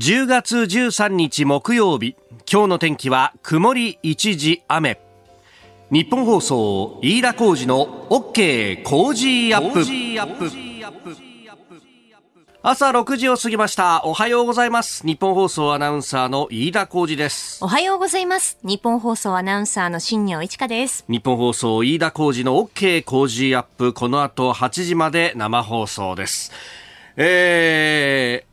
10月13日木曜日。今日の天気は曇り一時雨。日本放送飯田浩二の OK 工事アップ。朝6時を過ぎました。おはようございます。日本放送アナウンサーの飯田浩二です。おはようございます。日本放送アナウンサーの新業一華です。日本放送飯田浩二の OK 工事アップ。この後8時まで生放送です。えー、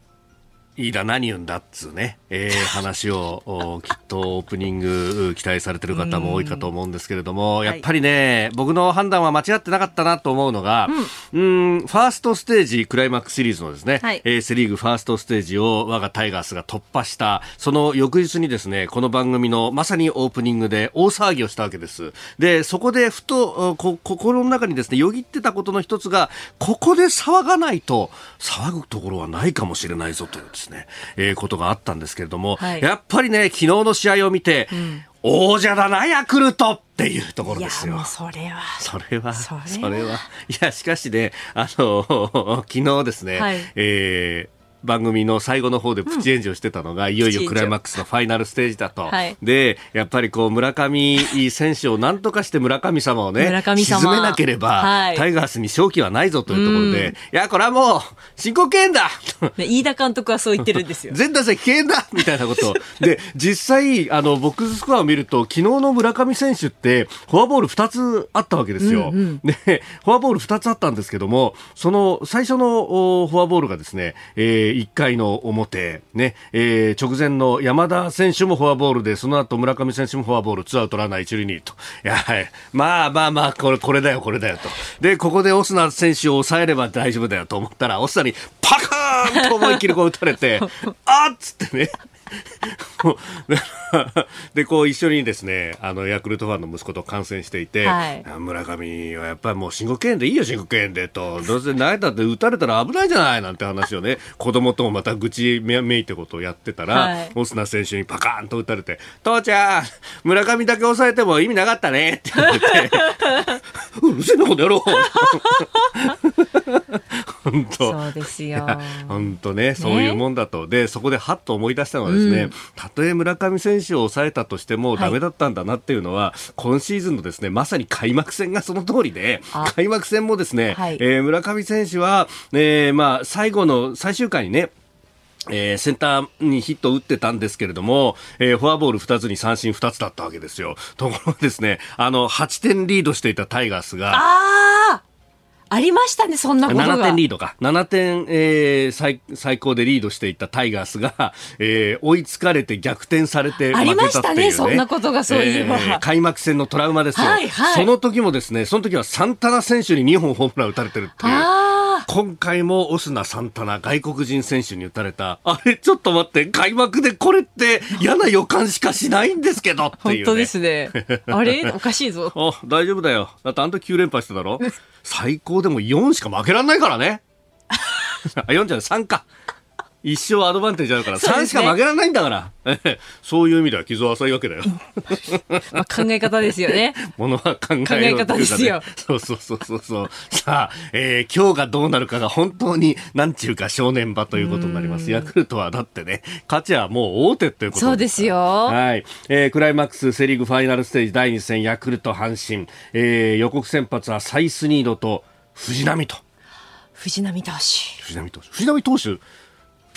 飯田何言うんだっつうね。えー、話をきっとオープニング期待されてる方も多いかと思うんですけれども、やっぱりね、僕の判断は間違ってなかったなと思うのが、うん、ん、ファーストステージクライマックスシリーズのですね、はい、えー、セリーグファーストステージを我がタイガースが突破した、その翌日にですね、この番組のまさにオープニングで大騒ぎをしたわけです。で、そこでふと、こ心の中にですね、よぎってたことの一つが、ここで騒がないと、騒ぐところはないかもしれないぞというですね、えー、ことがあったんですけれども、はい、やっぱりね、昨日の試合を見て、うん、王者だな、ヤクルトっていうところですよ。それは。それは。それは。いや、しかしね、あの、昨日ですね、はい、えー番組の最後の方でプチ炎上してたのが、うん、いよいよクライマックスのファイナルステージだと。はい、で、やっぱりこう、村上選手を何とかして村上様をね、沈めなければ、はい、タイガースに勝機はないぞというところで、うん、いや、これはもう、申告敬遠だ 飯田監督はそう言ってるんですよ。全打席敬遠だ!みたいなこと。で、実際、あの、ボックススコアを見ると、昨日の村上選手って、フォアボール2つあったわけですよ。うんうん、で、フォアボール2つあったんですけども、その最初のフォアボールがですね、えー、1回の表、ね、えー、直前の山田選手もフォアボールで、その後村上選手もフォアボール、ツーアウトランナー一塁二と。いや、はい。まあまあまあ、これ、これだよ、これだよと。で、ここでオスナ選手を抑えれば大丈夫だよと思ったら、オスナにパカーンと思いっきりこう打たれて、あっつってね。でこう一緒にですねあのヤクルトファンの息子と観戦していて、はい、村上はやっぱりもう申告敬遠でいいよ申告敬遠でと。どうせ投げたって打たれたら危ないじゃないなんて話をね 子供ともまた愚痴めめいてことをやってたら、はい、オスナ選手にパカーンと打たれて父ちゃん村上だけ抑えても意味なかったねって言われて。うるせえなことやろう本当。そうですよ。本当ねそういうもんだと、ね、でそこではっと思い出したのはですね、うん、たとえ村上選手を抑えたとしてもダメだったんだなっていうのは、はい、今シーズンのですねまさに開幕戦がその通りで開幕戦もですね、はい、えー、村上選手は、えー、まあ最後の最終回にねえー、センターにヒットを打ってたんですけれども、えー、フォアボール2つに三振2つだったわけですよ。ところがですね、あの、8点リードしていたタイガースが、ありましたね、そんなことが。7点リードか。7点、えー、最最高でリードしていたタイガースが、えー、追いつかれて逆転されて負けたっていう、ね、ありましたね、そんなことがそういえば、えー、開幕戦のトラウマですよ、はいはい。その時もですね、その時はサンタナ選手に2本ホームラン打たれてるっていう。今回もオスナ・サンタナ外国人選手に打たれた。あれちょっと待って開幕でこれって嫌な予感しかしないんですけどっていう、ね、本当ですね。あれ？おかしいぞ。あ大丈夫だよ。だってあんた9連敗してたろ？最高でも4しか負けられないからね。あ4じゃない3か一生アドバンテージあるから、3しか負けられないんだから。そういう意味では傷は浅いわけだよ。まあ考え方ですよね。ものは考え、考え方ですよ。そうそうそうそうそう。さあ、えー、今日がどうなるかが本当に、なんちゅうか正念場ということになります。ヤクルトはだってね、勝ちはもう大手ということそうですよ。はい。えー、クライマックスセリーグファイナルステージ第2戦、ヤクルト阪神。えー、予告先発はサイスニードと藤波と。藤波投手。藤波投手。藤波投手。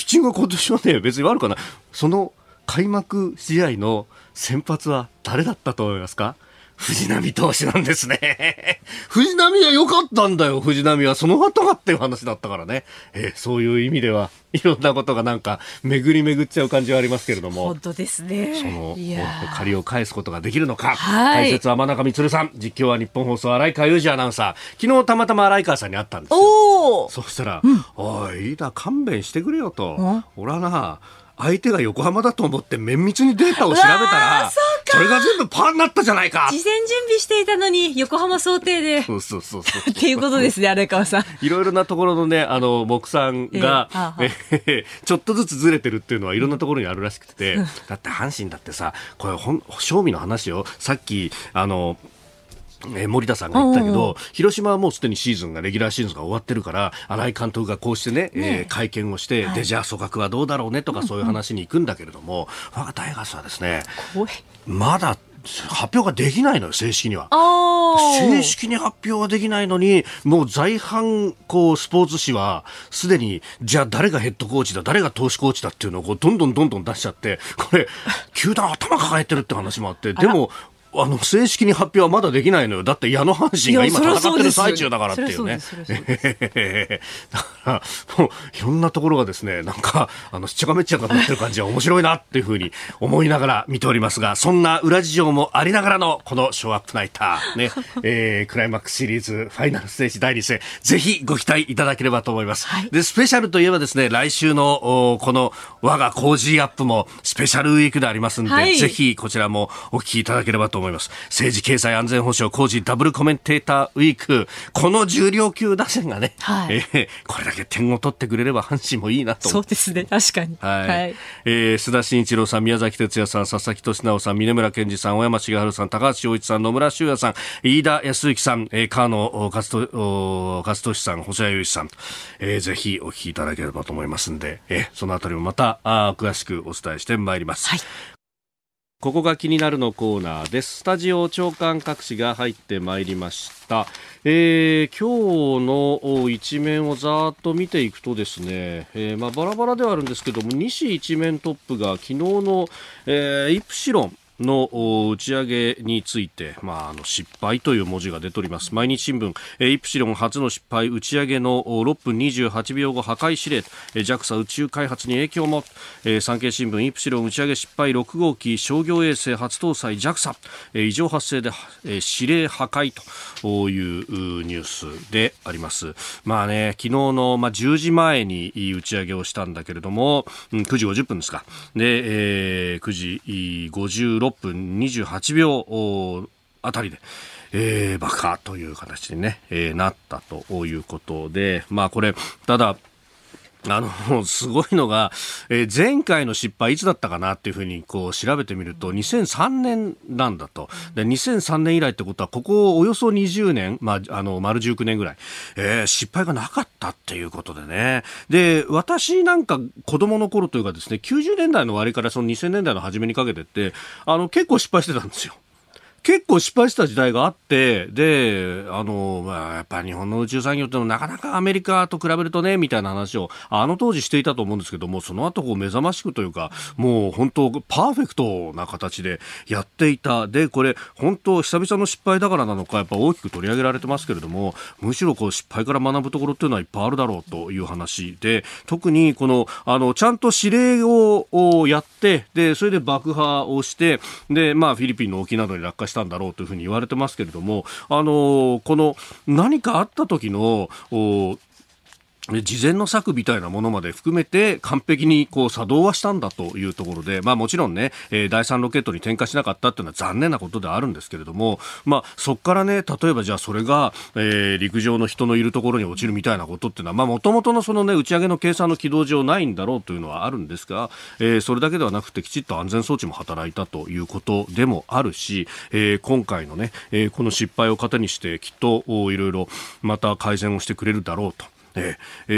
ピッチングは今年はね、別に悪くない。その開幕試合の先発は誰だったと思いますか？藤波投手なんですね。藤波は良かったんだよ、藤波は。その後がっていう話だったからね。えー、そういう意味では、いろんなことがなんか、巡り巡っちゃう感じはありますけれども。本当ですね。その、借りを返すことができるのか。はい、解説は真中光さん。実況は日本放送、荒井川裕二アナウンサー。昨日たまたま荒井川さんに会ったんですよ。おそしたら、うん、おい、いいだ、勘弁してくれよと。俺はな、相手が横浜だと思って綿密にデータを調べたらそれが全部パーになったじゃないか。事前準備していたのに横浜想定で。そうそうそうそう。っていうことですね 荒川さん。いろいろなところのねあの木さんが、えーえー、ちょっとずつずれてるっていうのはいろんなところにあるらしくて、だって阪神だってさこれ本正味の話よ。さっきあのえー、森田さんが言ったけど、広島はもうすでにシーズンが、レギュラーシーズンが終わってるから、新井監督がこうしてね、ね。えー、会見をして、はい、で、じゃあ組閣はどうだろうねとかそういう話に行くんだけれども、我がタイガースはですね、まだ発表ができないのよ、正式には。正式に発表ができないのに、もう在阪こうスポーツ紙は、すでに、じゃあ誰がヘッドコーチだ、誰が投手コーチだっていうのをこうどんどんどんどん出しちゃって、これ、球団頭抱えてるって話もあって、でも、あの正式に発表はまだできないのよ。だって矢野阪神が今戦ってる最中だからっていうね。だから、もういろんなところがですね、なんか、あの、しっちゃかめっちゃかなってる感じは面白いなっていうふうに思いながら見ておりますが、そんな裏事情もありながらのこのショーアップナイター、ね、えー、クライマックスシリーズファイナルステージ第2戦、ぜひご期待いただければと思います。はい、で、スペシャルといえばですね、来週のこの我が Cozy up もスペシャルウィークでありますんで、はい、ぜひこちらもお聞きいただければと思います。政治経済安全保障 Cozy ダブルコメンテーターウィーク。この重量級打線がね、はい、えー、これだけ点を取ってくれれば阪神もいいなと。そうですね、確かに。はい。はい、えー、須田慎一郎さん、宮崎哲也さん、佐々木俊直さん、峰村健二さん、小山茂春さん、高橋洋一さん、野村修也さん、飯田康之さん、えー、川野勝利さん、細谷雄一さん、えー、ぜひお聞きいただければと思いますんで、えー、そのあたりもまたあ詳しくお伝えしてまいります。はいここが気になるのコーナーです。スタジオ長官各紙が入ってまいりました。えー、今日の一面をざーっと見ていくとですね、えー、まあ、バラバラではあるんですけども、西一面トップが昨日の、えー、イプシロン、の打ち上げについて、まあ、あの失敗という文字が出ております。毎日新聞、イプシロン初の失敗。打ち上げの6分28秒後破壊指令。JAXA 宇宙開発に影響も、産経新聞。イプシロン打ち上げ失敗。6号機。商業衛星。初搭載。JAXA、異常発生で、指令破壊と。いうニュースであります。まあね昨日の、まあ、10時前に打ち上げをしたんだけれども9時50分ですか。で、えー、9時56 6分28秒あたりで、えー、爆破という形にね、えー、なったということで、まあこれ、ただ、あの、すごいのが、えー、前回の失敗いつだったかなっていうふうにこう調べてみると、2003年なんだと。で、2003年以来ってことは、ここおよそ20年、まあ、あの、丸19年ぐらい、えー、失敗がなかったっていうことでね。で、私なんか子供の頃というかですね、90年代の終わりからその2000年代の初めにかけてって、あの、結構失敗してたんですよ。結構失敗した時代があって、で、あの、まあ、やっぱ日本の宇宙産業ってのはなかなかアメリカと比べるとね、みたいな話を、あの当時していたと思うんですけども、その後こう目覚ましくというか、もう本当パーフェクトな形でやっていた。で、これ、本当久々の失敗だからなのか、やっぱ大きく取り上げられてますけれども、むしろこう失敗から学ぶところっていうのはいっぱいあるだろうという話で、特にこの、あの、ちゃんと指令をやって、で、それで爆破をして、で、まあ、フィリピンの沖などに落下したんだろうというふうに言われてますけれども、あのこの何かあった時の事前の策みたいなものまで含めて完璧にこう作動はしたんだというところで、まあもちろんね、えー、第3ロケットに点火しなかったっていうのは残念なことであるんですけれども、まあそこからね、例えばじゃあそれが、えー、陸上の人のいるところに落ちるみたいなことっていうのは、もともとのそのね、打ち上げの計算の軌道上ないんだろうというのはあるんですが、えー、それだけではなくてきちっと安全装置も働いたということでもあるし、え、今回のね、え、この失敗を糧にしてきっといろいろまた改善をしてくれるだろうと。ええ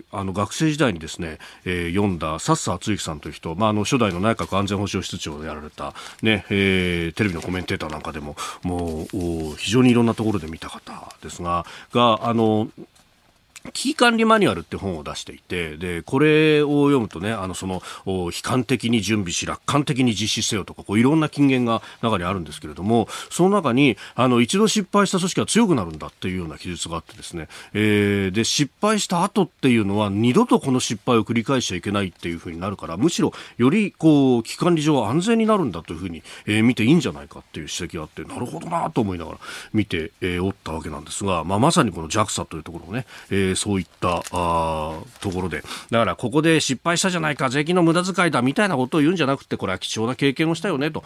ー、あの学生時代にですね、えー、読んだ佐々敦之さんという人、まあ、あの初代の内閣安全保障室長をやられた、ねえー、テレビのコメンテーターなんかでももう非常にいろんなところで見た方ですががあの危機管理マニュアルって本を出していて、で、これを読むとね、あの、その、悲観的に準備し、楽観的に実施せよとか、こう、いろんな金言が中にあるんですけれども、その中に、あの、一度失敗した組織は強くなるんだっていうような記述があってですね、えー、で、失敗した後っていうのは、二度とこの失敗を繰り返しちゃいけないっていうふうになるから、むしろ、より、こう、危機管理上安全になるんだというふうに、えー、見ていいんじゃないかっていう指摘があって、なるほどなと思いながら見て、えー、おったわけなんですが、まあ、まさにこの JAXA というところをね、えーそういったあところで。だからここで失敗したじゃないか税金の無駄遣いだみたいなことを言うんじゃなくてこれは貴重な経験をしたよねと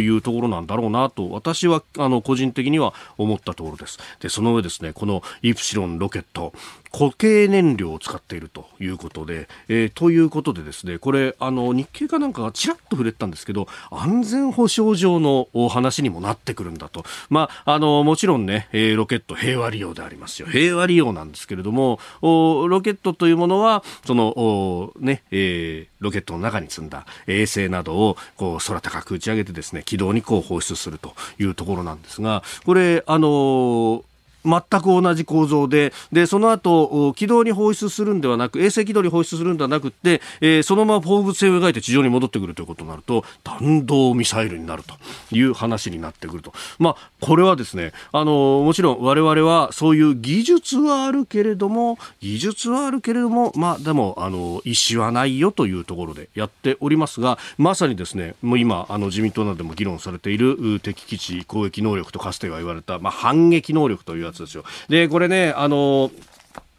いうところなんだろうなと私はあの個人的には思ったところです。でその上ですねこのイプシロンロケット。固形燃料を使っているということで、えー、ということでですね、これ、あの、日経かなんかがちらっと触れたんですけど、安全保障上のお話にもなってくるんだと。まあ、あの、もちろんね、えー、ロケット平和利用でありますよ。平和利用なんですけれども、おロケットというものは、その、おね、えー、ロケットの中に積んだ衛星などをこう空高く打ち上げてですね軌道にこう放出するというところなんですがこれあのー全く同じ構造で、で、その後、軌道に放出するんではなく、衛星軌道に放出するんではなくて、えー、そのまま放物線を描いて地上に戻ってくるということになると、弾道ミサイルになるという話になってくると。まあ、これはですね、あの、もちろん我々はそういう技術はあるけれども、技術はあるけれども、まあ、でも、あの、意思はないよというところでやっておりますが、まさにですね、もう今、あの、自民党などでも議論されている敵基地攻撃能力とかつては言われた、まあ、反撃能力というやつですよ。で、これね、あの、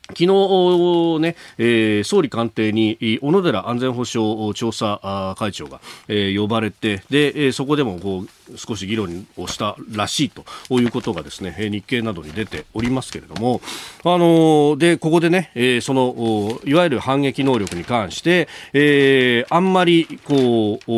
昨日ね、えー、総理官邸に小野寺安全保障調査会長が、えー、呼ばれてで、そこでもこう少し議論をしたらしいということがですね日経などに出ておりますけれども、あのー、でここでね、え、そのいわゆる反撃能力に関して、え、あんまりこう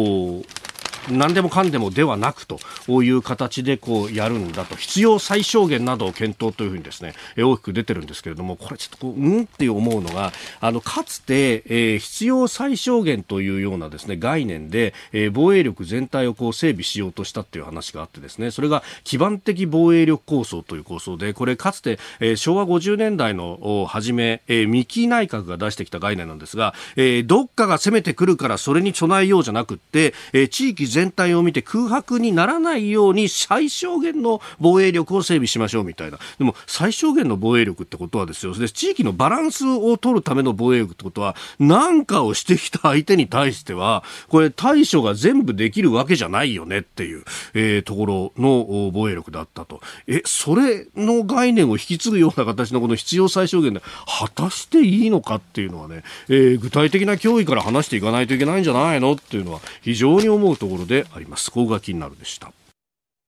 何でもかんでもではなくという形でこうやるんだと。必要最小限などを検討というふうにですね大きく出てるんですけれどもこれちょっとこううんって思うのがあのかつて、えー、必要最小限というようなですね概念で、えー、防衛力全体をこう整備しようとしたっていう話があってですねそれが基盤的防衛力構想という構想でこれかつて、えー、昭和50年代の初め、えー、三木内閣が出してきた概念なんですが、えー、どっかが攻めてくるからそれに備えようじゃなくって、えー、地域全全体を見て空白にならないように最小限の防衛力を整備しましょうみたいな。でも最小限の防衛力ってことはですよ。で、地域のバランスを取るための防衛力ってことは、何かをしてきた相手に対しては、これ対処が全部できるわけじゃないよねっていう、えー、ところの防衛力だったと。え、それの概念を引き継ぐような形のこの必要最小限で、果たしていいのかっていうのはね、えー、具体的な脅威から話していかないといけないんじゃないのっていうのは非常に思うところであります。ここが気になるでした。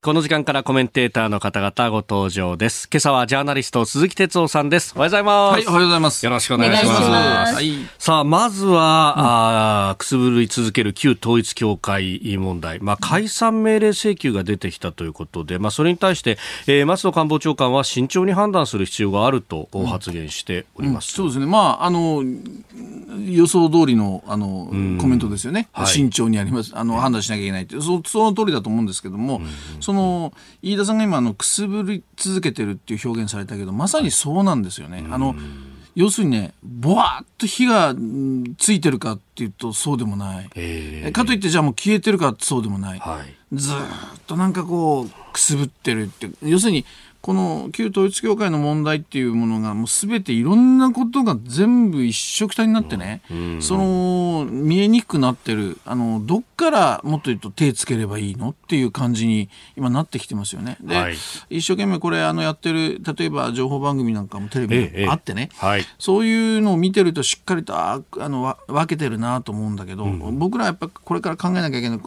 この時間からコメンテーターの方々ご登場です。今朝はジャーナリスト鈴木哲夫さんです。おはようございます。はい、おはようございます。よろしくお願いします。ますはい、さあ、まずは、うん、あくすぶり続ける旧統一教会問題。まあ、解散命令請求が出てきたということで、まあ、それに対して、えー、松野官房長官は慎重に判断する必要があると発言しております。うんうん、そうですね。まあ、あの、予想通りの、あの、コメントですよね。はい、慎重にあります。あの、判断しなきゃいけないってそ、その通りだと思うんですけども、その飯田さんが今あのくすぶり続けてるっていう表現されたけどまさにそうなんですよね。あの要するにねぼわっと火がついてるかっていうとそうでもない、えー、かといってじゃあもう消えてるかそうでもない、はい、ずっとなんかこうくすぶってるって。要するにこの旧統一教会の問題っていうものがもう全ていろんなことが全部一緒くたになってね、うん、その見えにくくなってるあのどっからもっと言うと手つければいいのっていう感じに今なってきてますよね。で、はい、一生懸命これあのやってる例えば情報番組なんかもテレビであってね、ええはい、そういうのを見てるとしっかりとああの分けてるなと思うんだけど、うん、僕らやっぱこれから考えなきゃいけない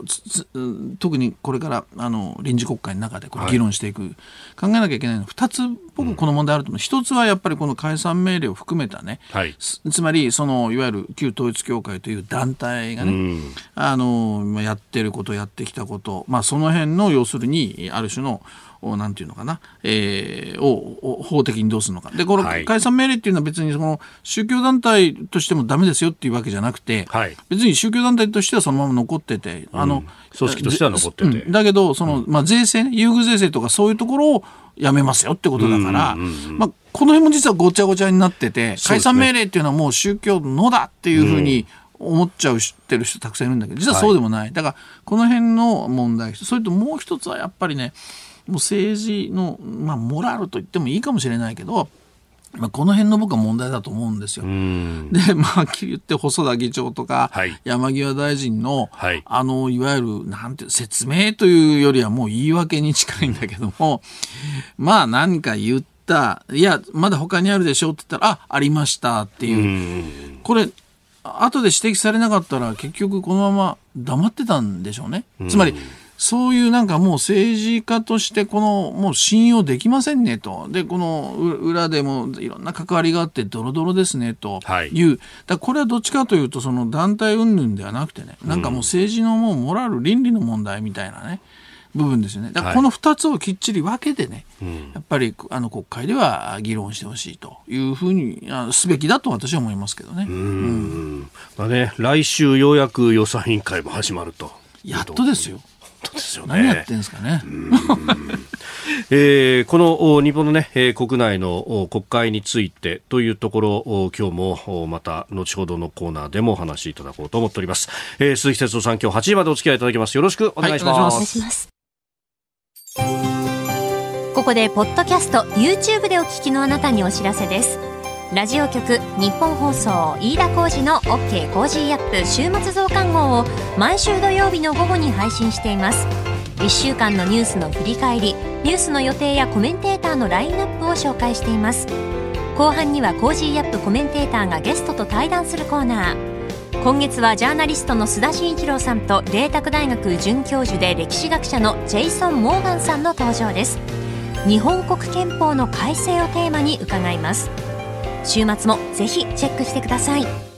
特にこれからあの臨時国会の中でこれ議論していく、はい、考えなきゃいけないの。2つ僕この問題あると思う、うん、1つはやっぱりこの解散命令を含めたね、はい、つまりそのいわゆる旧統一教会という団体がね、うん、あのやってることやってきたこと、まあ、その辺の要するにある種のなんていうのかな、えー、を法的にどうするのか。で、この解散命令っていうのは別にその宗教団体としてもダメですよっていうわけじゃなくて、はい、別に宗教団体としてはそのまま残ってて、あの、うん、組織としては残ってて。だけど、その、まあ、税制、優遇税制とかそういうところをやめますよってことだから、まあ、この辺も実はごちゃごちゃになってて、解散命令っていうのはもう宗教のだっていうふうに、思っちゃう知ってる人たくさんいるんだけど実はそうでもない、はい、だからこの辺の問題それともう一つはやっぱりねもう政治の、まあ、モラルと言ってもいいかもしれないけどまあ、この辺の僕は問題だと思うんですよ。で、まあ、はっきり言って細田議長とか、山際大臣の、はい、あの、いわゆる、なんて、説明というよりはもう言い訳に近いんだけども、まあ、何か言った、いや、まだ他にあるでしょって言ったら、あ、ありましたっていう。これ、後で指摘されなかったら、結局このまま黙ってたんでしょうね。つまり、そういうなんかもう政治家としてこのもう信用できませんねと。で、この裏でもいろんな関わりがあってドロドロですねという。はい、だこれはどっちかというとその団体云々ではなくてね、なんかもう政治のもうモラル、倫理の問題みたいなね。部分ですよね。だからこの2つをきっちり分けてね、はい、やっぱりあの国会では議論してほしいというふうにすべきだと私は思いますけどね。うん、まあね、来週ようやく予算委員会も始まると。やっとですよ。当ですよね。何やってんですかね。えー、この日本のね、えー、国内の国会についてというところ、今日もまた後ほどのコーナーでもお話しいただこうと思っております。えー、鈴木哲夫さん、今日8時までお付き合いいただきます。よろしくお願いします。はい、お願いします。ここで、ポッドキャスト、YouTube でお聞きのあなたにお知らせです。ラジオ局ニッポン放送飯田浩司の OK コージーアップ週末増刊号を毎週土曜日の午後に配信しています。1週間のニュースの振り返りニュースの予定やコメンテーターのラインナップを紹介しています。後半には Cozy up コメンテーターがゲストと対談するコーナー。今月はジャーナリストの須田慎一郎さんと麗澤大学准教授で歴史学者のジェイソン・モーガンさんの登場です。日本国憲法の改正をテーマに伺います。週末もぜひチェックしてください。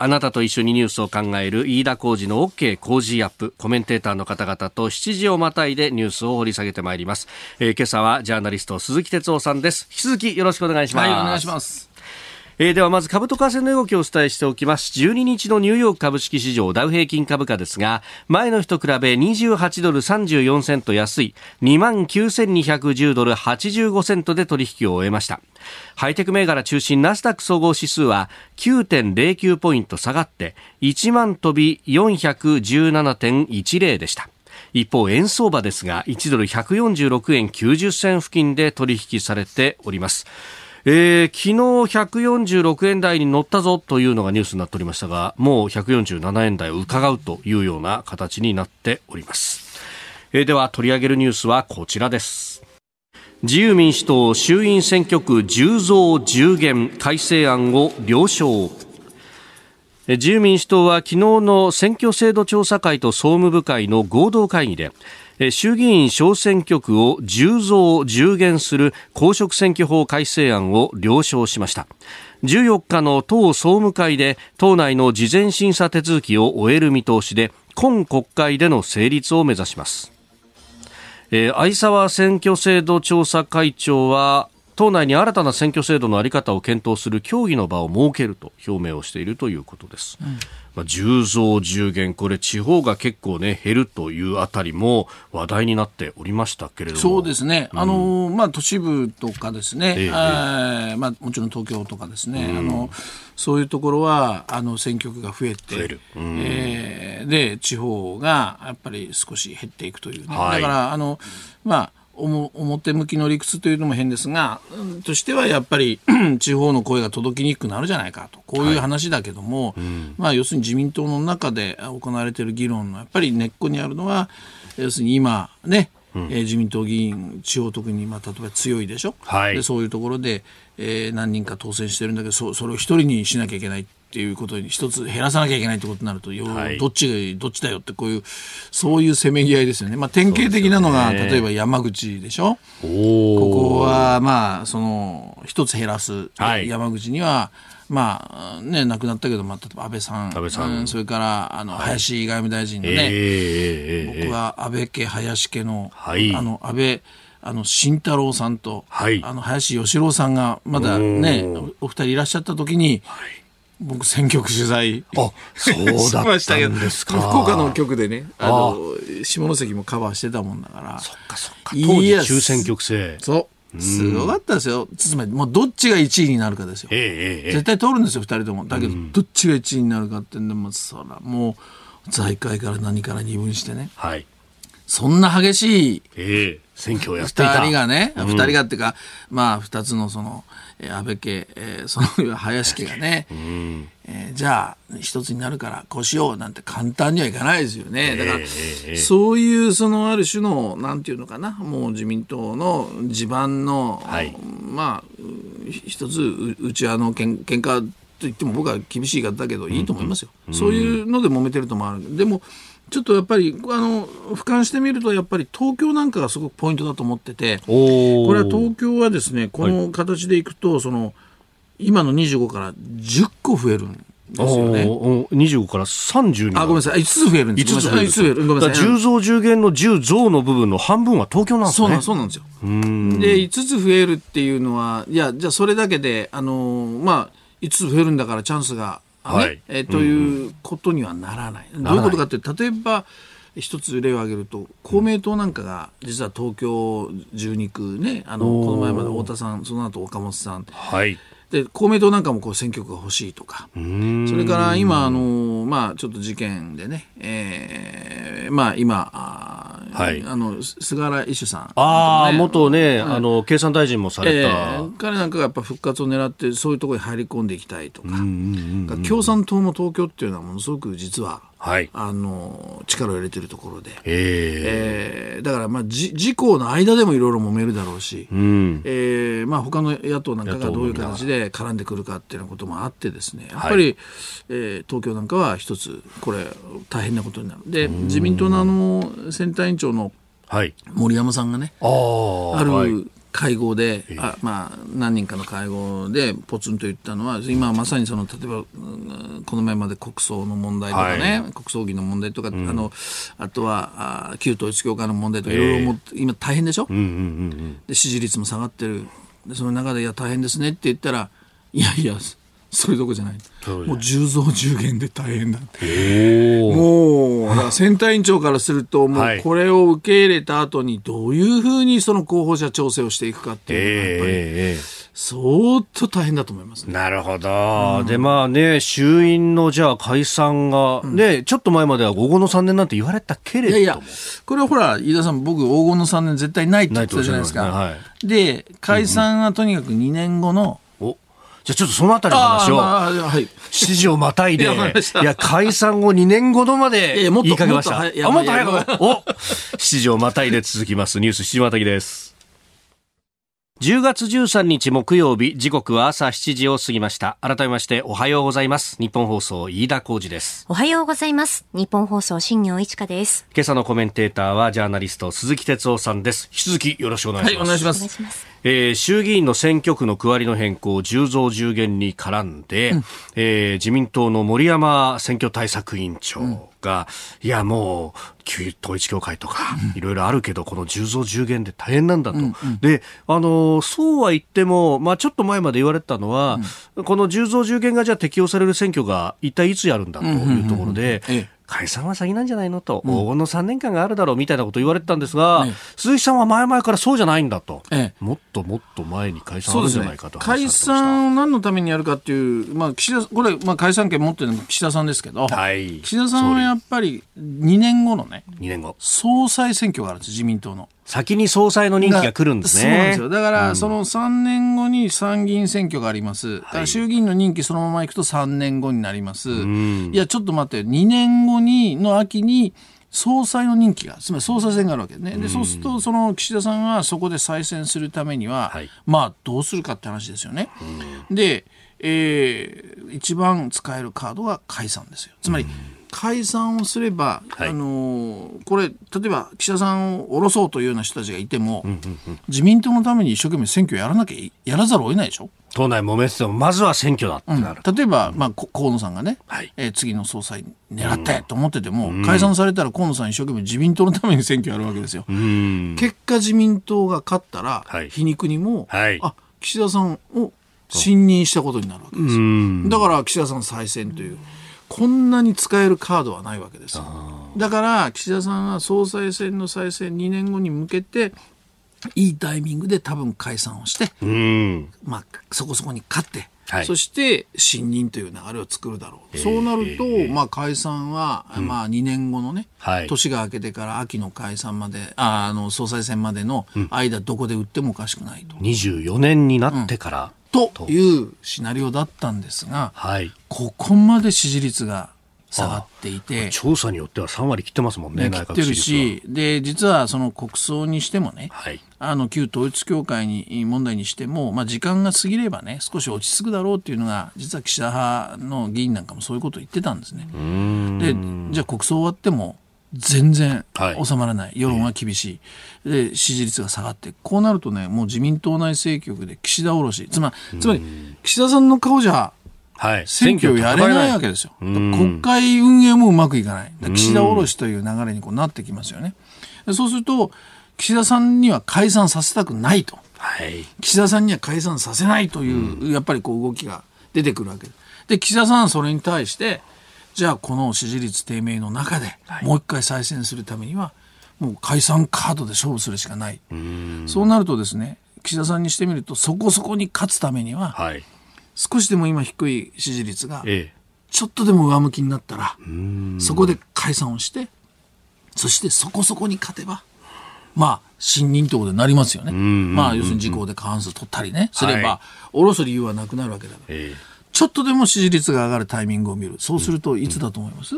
あなたと一緒にニュースを考える飯田浩二の OK 工事アップ。コメンテーターの方々と7時をまたいでニュースを掘り下げてまいります、えー、今朝はジャーナリスト鈴木哲夫さんです。引き続きよろしくお願いします、はい、お願いしますえー、ではまず株と為替の動きをお伝えしておきます。12日のニューヨーク株式市場ダウ平均株価ですが前の日と比べ28ドル34セント安い。2万9210ドル85セントで取引を終えました。ハイテク銘柄中心ナスダック総合指数は9.09ポイント下がって1万飛び417.10でした。一方円相場ですが1ドル146円90銭付近で取引されております。えー、昨日146円台に乗ったぞというのがニュースになっておりましたが、もう147円台を伺うというような形になっております。えー、では取り上げるニュースはこちらです。自由民主党衆院選挙区10増10減改正案を了承。自由民主党は昨日の選挙制度調査会と総務部会の合同会議で衆議院小選挙区を10増10減する公職選挙法改正案を了承しました。14日の党総務会で党内の事前審査手続きを終える見通しで今国会での成立を目指します。えー、相沢選挙制度調査会長は党内に新たな選挙制度の在り方を検討する協議の場を設けると表明をしているということです。うん。まあ、10増10減、これ地方が結構ね、減るというあたりも話題になっておりましたけれども。そうですね。うん、あの、まあ、都市部とかですね、ええー、まあ、もちろん東京とかですね、うん、あの、そういうところは、あの、選挙区が増えて、増うん、えー、で、地方がやっぱり少し減っていくという、ね、はい、だから、あの、まあ、表向きの理屈というのも変ですが、としてはやっぱり 地方の声が届きにくくなるじゃないかと、こういう話だけども、はい。うん、まあ、要するに自民党の中で行われている議論のやっぱり根っこにあるのは、要するに今ね、うん、えー、自民党議員、地方特に、まあ、例えば強いでしょ、はい、でそういうところで、えー、何人か当選してるんだけどそそれを一人にしなきゃいけない。っていうことに一つ減らさなきゃいけないってことになると、はい、どっちがどっちだよってこういうそういうせめぎ合いですよね。まあ典型的なのが、ね、例えば山口でしょ？ここはまあその一つ減らす、はい、山口には。まあね、亡くなったけど、まあ、例えば安倍さん、安倍さん、うん、それからあの、林外務大臣のね、えー、僕は安倍家、林家の、はい、あの安倍あの慎太郎さんと、はい、あの林義郎さんがまだねお二人いらっしゃった時に、はい、僕選挙区取材あそうだったんですか福岡の局でねあの下関もカバーしてたもんだからそっかそっか当時中選挙区制そうすごかったですよ。つまり、もうどっちが1位になるかですよ。ええ、絶対通るんですよ、2人とも。だけど、どっちが1位になるかってんで、もそら、もう、財界から何から二分してね。はい。そんな激しい、ええ、選挙をやっていた。二人がね、二、うん、人がっていうか、まあ、二つのその、えー、安倍家、えー、その林家がね、うん、えー、じゃあ一つになるからこうしようなんて簡単にはいかないですよね。だから、えー、そういうそのある種のなんていうのかなもう自民党の地盤の、はい、まあ一つうちわのけん喧嘩言っても僕は厳しい方だけどいいと思いますよ、そういうので揉めてるともある。でもちょっとやっぱりあの俯瞰してみるとやっぱり東京なんかがすごくポイントだと思ってておこれは東京はですねこの形でいくと、その今の25から10個増えるんですよね。おー25から30になる。あごめんなさい。5つ増えるんです。5つ増える5つ増える。ごめんなさい。だから10増10減の10増の部分の半分は東京なんですね。んそうなんですよ。うん。で5つ増えるっていうのはいやじゃあそれだけであのーまあ5つ増えるんだからチャンスが、ねはい。えーということにはならない。どういうことかって例えば一つ例を挙げると公明党なんかが実は東京12区ねあのこの前まで太田さんその後岡本さん。はい。で公明党なんかもこう選挙区が欲しいとか。それから今、あのまあ、ちょっと事件でね、えーまあ、今、あーはい。あの菅原一秀さん、ああ、ね。元ね、あの、経産大臣もされえた。ー彼なんかがやっぱ復活を狙って、そういうところに入り込んでいきたいとか、うんうんうん共産党も東京っていうのは、ものすごく実は、はい。あの力を入れてるところで、えええーだから、まあ、じ自公の間でもいろいろ揉めるだろうし。うん。えーまあ他の野党なんかがどういう形で絡んでくるかっていうこともあってですねやっぱり、えー東京なんかは一つこれ大変なことになるで自民党のあの選対委員長のはい。森山さんがねある会合で、あまあ、何人かの会合でポツンと言ったのは今まさにその例えばうんこの前まで国葬の問題とかね、国葬儀の問題とか、あのあとはあ旧統一教会の問題とかいろいろも今大変でしょ、うんうんうん。で支持率も下がってる。でその中で「いや大変ですね」って言ったら「いやいやそれどころじゃないもう10増10減で大変だ」。もう選対委員長からするともはいうこれを受け入れた後にどういうふうにその候補者調整をしていくかっていうのがやっぱり相当大変だと思いますね。えなるほど。で、まあね、衆院のじゃあ解散が、ね、ちょっと前までは午後の3年なんて言われたけれども。いやいや、これはほら、飯田さん、僕、黄金の3年絶対ないって言ってたじゃないですか。ないとおっしゃいで、解散はとにかく2年後の、おじゃあちょっとそのあたりの話を。まあはい。指示をまたいで、いや解散後2年後のまで言いかけました？もっと早く。お指示をまたいで続きます。ニュース7時またぎです。10月13日木曜日、時刻は朝7時を過ぎました。改めましておはようございます。日本放送、飯田浩二です。おはようございます。日本放送、新業一華です。今朝のコメンテーターはジャーナリスト鈴木哲夫さんです。引き続きよろしくお願いはい、します。お願いしますお願い。します。えー衆議院の選挙区の区割りの変更10増10減に絡んで、えー自民党の森山選挙対策委員長が、いやもう旧統一教会とかいろいろあるけどこの10増10減で大変なんだと、であのーそうは言っても、まあ、ちょっと前まで言われてたのは、この10増10減がじゃあ適用される選挙が一体いつやるんだというところで、ええ解散は先なんじゃないのと、黄金の3年間があるだろうみたいなこと言われてたんですが、ええ鈴木さんは前々からそうじゃないんだと、ええもっともっと前に解散あるんじゃないかと。話解散を何のためにやるかっていう、まあ、岸田これ、まあ、解散権持ってるのも岸田さんですけど、はい。岸田さんはやっぱり2年後のね、2年後。総裁選挙があるんです、自民党の。先に総裁の任期が来るんですね。そうなんですよ。だから、その3年後に参議院選挙があります。だから衆議院の任期そのままいくと3年後になります。いや、ちょっと待って、2年後に、の秋に、総裁の任期が、つまり総裁選があるわけですね。で、そうすると、その岸田さんはそこで再選するためには、はいまあ、どうするかって話ですよね。で、えー一番使えるカードは解散ですよ。つまり、解散をすれば、はいあのーこれ、例えば岸田さんを下ろそうというような人たちがいても、自民党のために一生懸命選挙やらなきゃい、やらざるを得ないでしょ？党内揉めてても、まずは選挙だってなる。例えば、まあ、こ河野さんがね、はいえー次の総裁狙ってと思ってても、解散されたら河野さん一生懸命自民党のために選挙やるわけですよ。うん。結果自民党が勝ったら、はい皮肉にも、はいあ岸田さんを信任したことになるわけです。だから岸田さん再選という、こんなに使えるカードはないわけですよ。だから岸田さんは総裁選の再選2年後に向けて、いいタイミングで多分解散をして、うん。まあ、そこそこに勝って、はいそして信任という流れを作るだろう。そうなると、まあ、解散は、まあ、2年後のね、はい年が明けてから秋の解散まで、ああの、総裁選までの間、どこで打ってもおかしくないと。24年になってから、というシナリオだったんですが、はい。ここまで支持率が下がっていて。調査によっては3割切ってますもんね、切ってるし、で、実はその国葬にしてもね、はい、あの旧統一教会に問題にしても、まあ、時間が過ぎればね、少し落ち着くだろうっていうのが、実は岸田派の議員なんかもそういうことを言ってたんですね。で、じゃあ国葬終わっても、全然収まらない、はい、世論は厳しい、で支持率が下がって。こうなるとねもう自民党内政局で岸田おろし。つまりつまり岸田さんの顔じゃはい、選挙をやれないわけですよ。国会運営もうまくいかない。岸田おろしという流れにこうなってきますよね。そうすると、岸田さんには解散させたくないと。はい、岸田さんには解散させないという、やっぱりこう動きが出てくるわけ。で、岸田さんはそれに対して、じゃあこの支持率低迷の中で、もう一回再選するためには、もう解散カードで勝負するしかない。そうなるとですね、岸田さんにしてみると、そこそこに勝つためには、はい。少しでも今低い支持率が、ちょっとでも上向きになったら、そこで解散をして、そしてそこそこに勝てば、まあ、信任ということになりますよね。まあ、要するに自公で過半数取ったりね、すれば、下ろす理由はなくなるわけだから。ちょっとでも支持率が上がるタイミングを見る。そうすると、いつだと思います、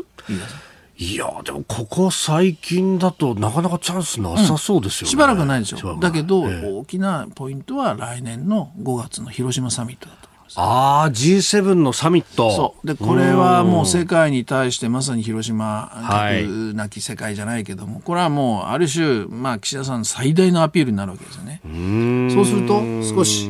いやでもここ最近だとなかなかチャンスなさそうですよね、うん、しばらくないでしょ。だけど、え大きなポイントは来年の5月の広島サミットだとああ G7 のサミット。そう。でこれはもう世界に対してまさに広島核なき世界じゃないけども、はい、これはもうある種、まあ、岸田さん最大のアピールになるわけですよね。そうすると少し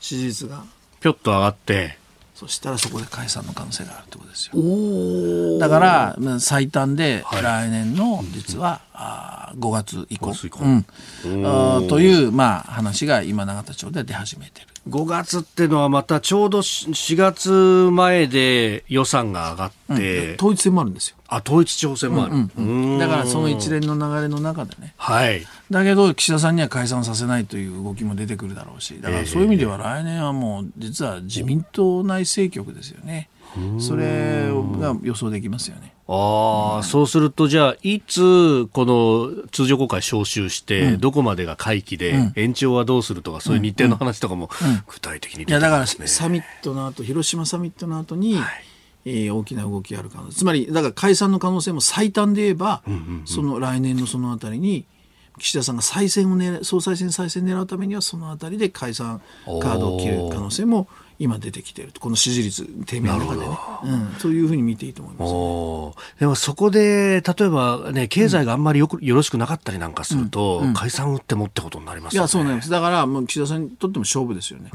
支持率がぴょっと上がってそしたらそこで解散の可能性があるってことですよ。だから最短で来年の実は、はい、5月以降、うん、という、まあ、話が今永田町で出始めてる5月っていうのはまたちょうど4月前で予算が上がって、うん、統一戦もあるんですよ。あ、統一調整もある。うんうん、だからその一連の流れの中でね。はい。だけど岸田さんには解散させないという動きも出てくるだろうし、だからそういう意味では来年はもう実は自民党内政局ですよね。それが予想できますよね。ああ、うん、そうすると、じゃあ、いつ、この通常国会招集して、どこまでが会期で、延長はどうするとか、そういう日程の話とかも、具体的に、ね、いや、だから、サミットの後、広島サミットの後に、はい。えー、大きな動きがある可能性。つまりだから解散の可能性も最短で言えば、その来年のそのあたりに岸田さんが再選を狙総裁選再選狙うためにはそのあたりで解散カードを切る可能性も今出てきているこの支持率低迷の中でね、うん、そういうふうに見ていいと思います、ね、でもそこで例えばね経済があんまりよく、よろしくなかったりなんかすると、うん。うん、解散打ってもってことになります、ね、いやそうなんです。だからもう岸田さんにとっても勝負ですよね。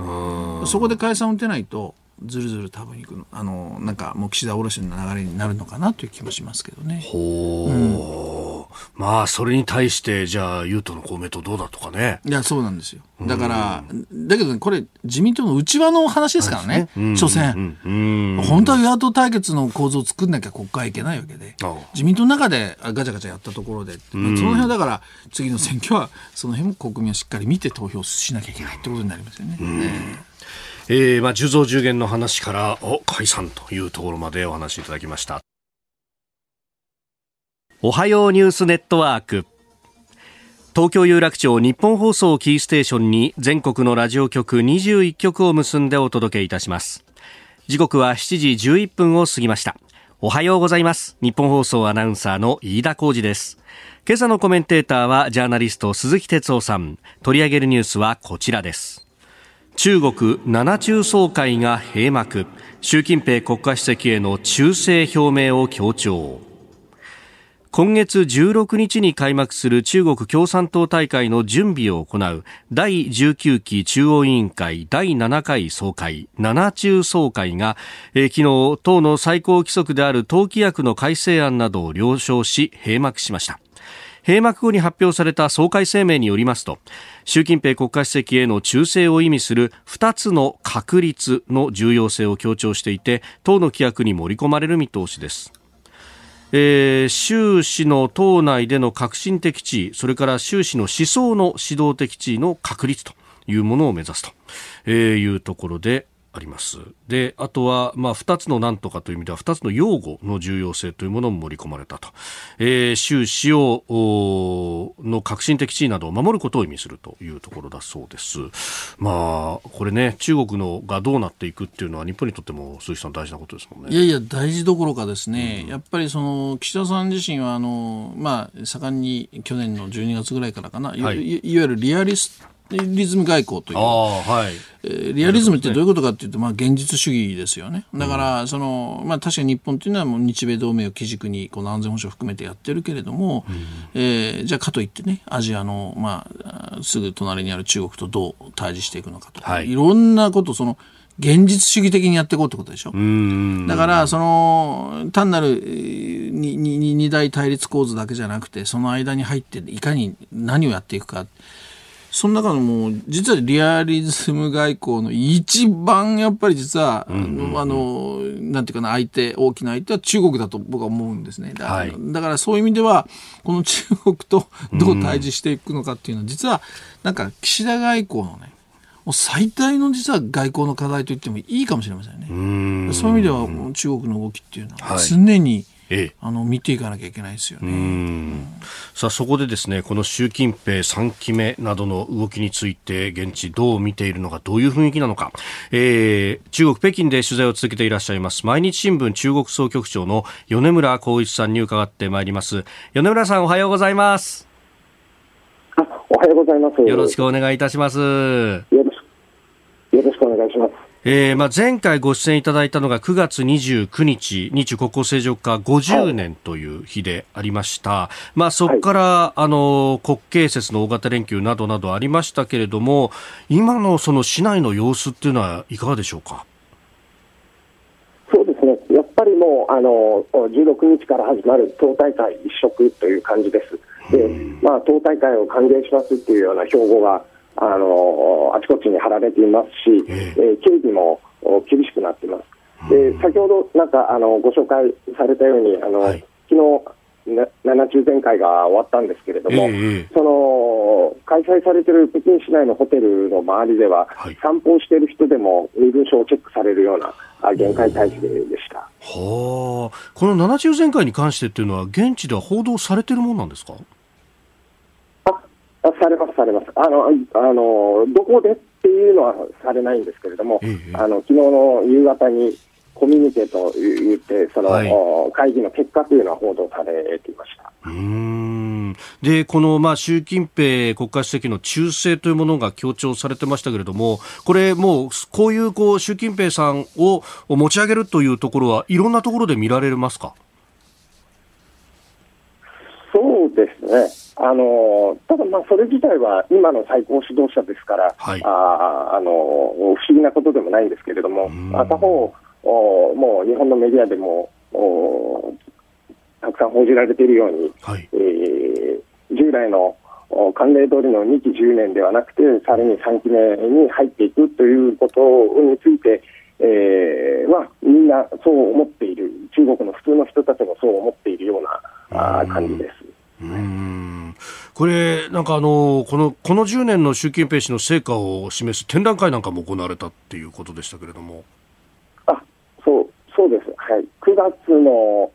そこで解散打てないとずるずる多分いくのあのなんかもう岸田卸の流れになるのかなという気もしますけどね。ほう、まあそれに対してじゃあユートの公明党どうだとかね。いやそうなんですよ。だから、だけど、ね、これ自民党の内輪の話ですからね。ね所詮、本当は与野党対決の構造を作んなきゃ国会いけないわけで、自民党の中でガチャガチャやったところで、その辺だから次の選挙はその辺も国民はしっかり見て投票しなきゃいけないってことになりますよね。えー、まあ、10増10減の話からお解散というところまでお話しいただきました。おはようニュースネットワーク。東京有楽町日本放送キーステーションに全国のラジオ局21局を結んでお届けいたします。時刻は7時11分を過ぎました。おはようございます。日本放送アナウンサーの飯田浩二です。今朝のコメンテーターはジャーナリスト鈴木哲夫さん。取り上げるニュースはこちらです。中国七中総会が閉幕。習近平国家主席への忠誠表明を強調。今月16日に開幕する中国共産党大会の準備を行う第19期中央委員会第7回総会七中総会が、えー、昨日党の最高規則である党規約の改正案などを了承し閉幕しました。閉幕後に発表された総会声明によりますと習近平国家主席への忠誠を意味する2つの確立の重要性を強調していて党の規約に盛り込まれる見通しです。えー、習氏の党内での革新的地位それから習氏の思想の指導的地位の確立というものを目指すというところであります。で、あとは、まあ、二つのなんとかという意味では、二つの用語の重要性というものも盛り込まれたと。えー、習使用の革新的地位などを守ることを意味するというところだそうです。まあ、これね、中国のがどうなっていくっていうのは、日本にとっても、鈴木さん大事なことですもんね。いやいや、大事どころかですね、うん、やっぱりその、岸田さん自身は、あの、まあ、盛んに去年の12月ぐらいからかな、はい、いわゆるリアリストリズム外交という、はい。えー、リアリズムってどういうことかというと、まあ、現実主義ですよね。だから、そのまあ、確かに日本というのはもう日米同盟を基軸にこの安全保障を含めてやってるけれども、うん、えー、じゃあかといってねアジアの、まあ、すぐ隣にある中国とどう対峙していくのかとか、はい、いろんなことその現実主義的にやっていこうってことでしょ。だから、その、単なる二大対立構図だけじゃなくて、その間に入って、いかに何をやっていくか。その中のもう、実はリアリズム外交の一番やっぱり実は、あの、なんていうかな、相手、大きな相手は中国だと僕は思うんですね。だからはい、だからそういう意味では、この中国とどう対峙していくのかっていうのは、実は、なんか岸田外交のね、もう最大の実は外交の課題と言ってもいいかもしれませんね。そういう意味では、中国の動きっていうのは常に、はいええ、あの見ていかなきゃいけないですよね。さあそこでですねこの習近平3期目などの動きについて現地どう見ているのかどういう雰囲気なのか、えー、中国北京で取材を続けていらっしゃいます毎日新聞中国総局長の米村光一さんに伺ってまいります。米村さんおはようございます。おはようございます。よろしくお願いいたします。よろしくよろしくお願いしますえーまあ、前回ご出演いただいたのが9月29日、日中国交正常化50年という日でありました。はい、まあ、そこから、はい、あの、国慶節の大型連休などなどありましたけれども、今のその市内の様子っていうのはいかがでしょうか？そうですね。やっぱりもう、あの、16日から始まる党大会一色という感じです。で、まあ、党大会を歓迎しますっていうような標語が、あのあちこちに貼られていますし、えー、警備も厳しくなっています。で先ほどなんかあのご紹介されたようにあの、はい、昨日七中全会が終わったんですけれども、えー、その開催されている北京市内のホテルの周りでは、はい、散歩している人でも身分証をチェックされるような限界態勢でした。はあ、この七中全会に関してっていうのは現地では報道されてるもんなんですか？されます、されます。あの、あの、どこでっていうのはされないんですけれども、ええ、あの、昨日の夕方にコミュニケと言って、その、はい、会議の結果というのは報道されていました。うんで、この、まあ、習近平国家主席の忠誠というものが強調されてましたけれども、これ、もう、こういう、こう、習近平さんを持ち上げるというところは、いろんなところで見られますか？そうですね。あのただ、まあ、それ自体は今の最高指導者ですから、はい、ああの不思議なことでもないんですけれども、他方お、もう日本のメディアでもおたくさん報じられているように、はい、えー、従来の慣例通りの2期10年ではなくて、さらに3期目に入っていくということについて、えー、はみんなそう思っている、中国の普通の人たちもそう思っているようなあ感じです。うん。これ、なんかあのこのこの10年の習近平氏の成果を示す展覧会なんかも行われたっていうことでしたけれども。あそうそうです、はい、9月の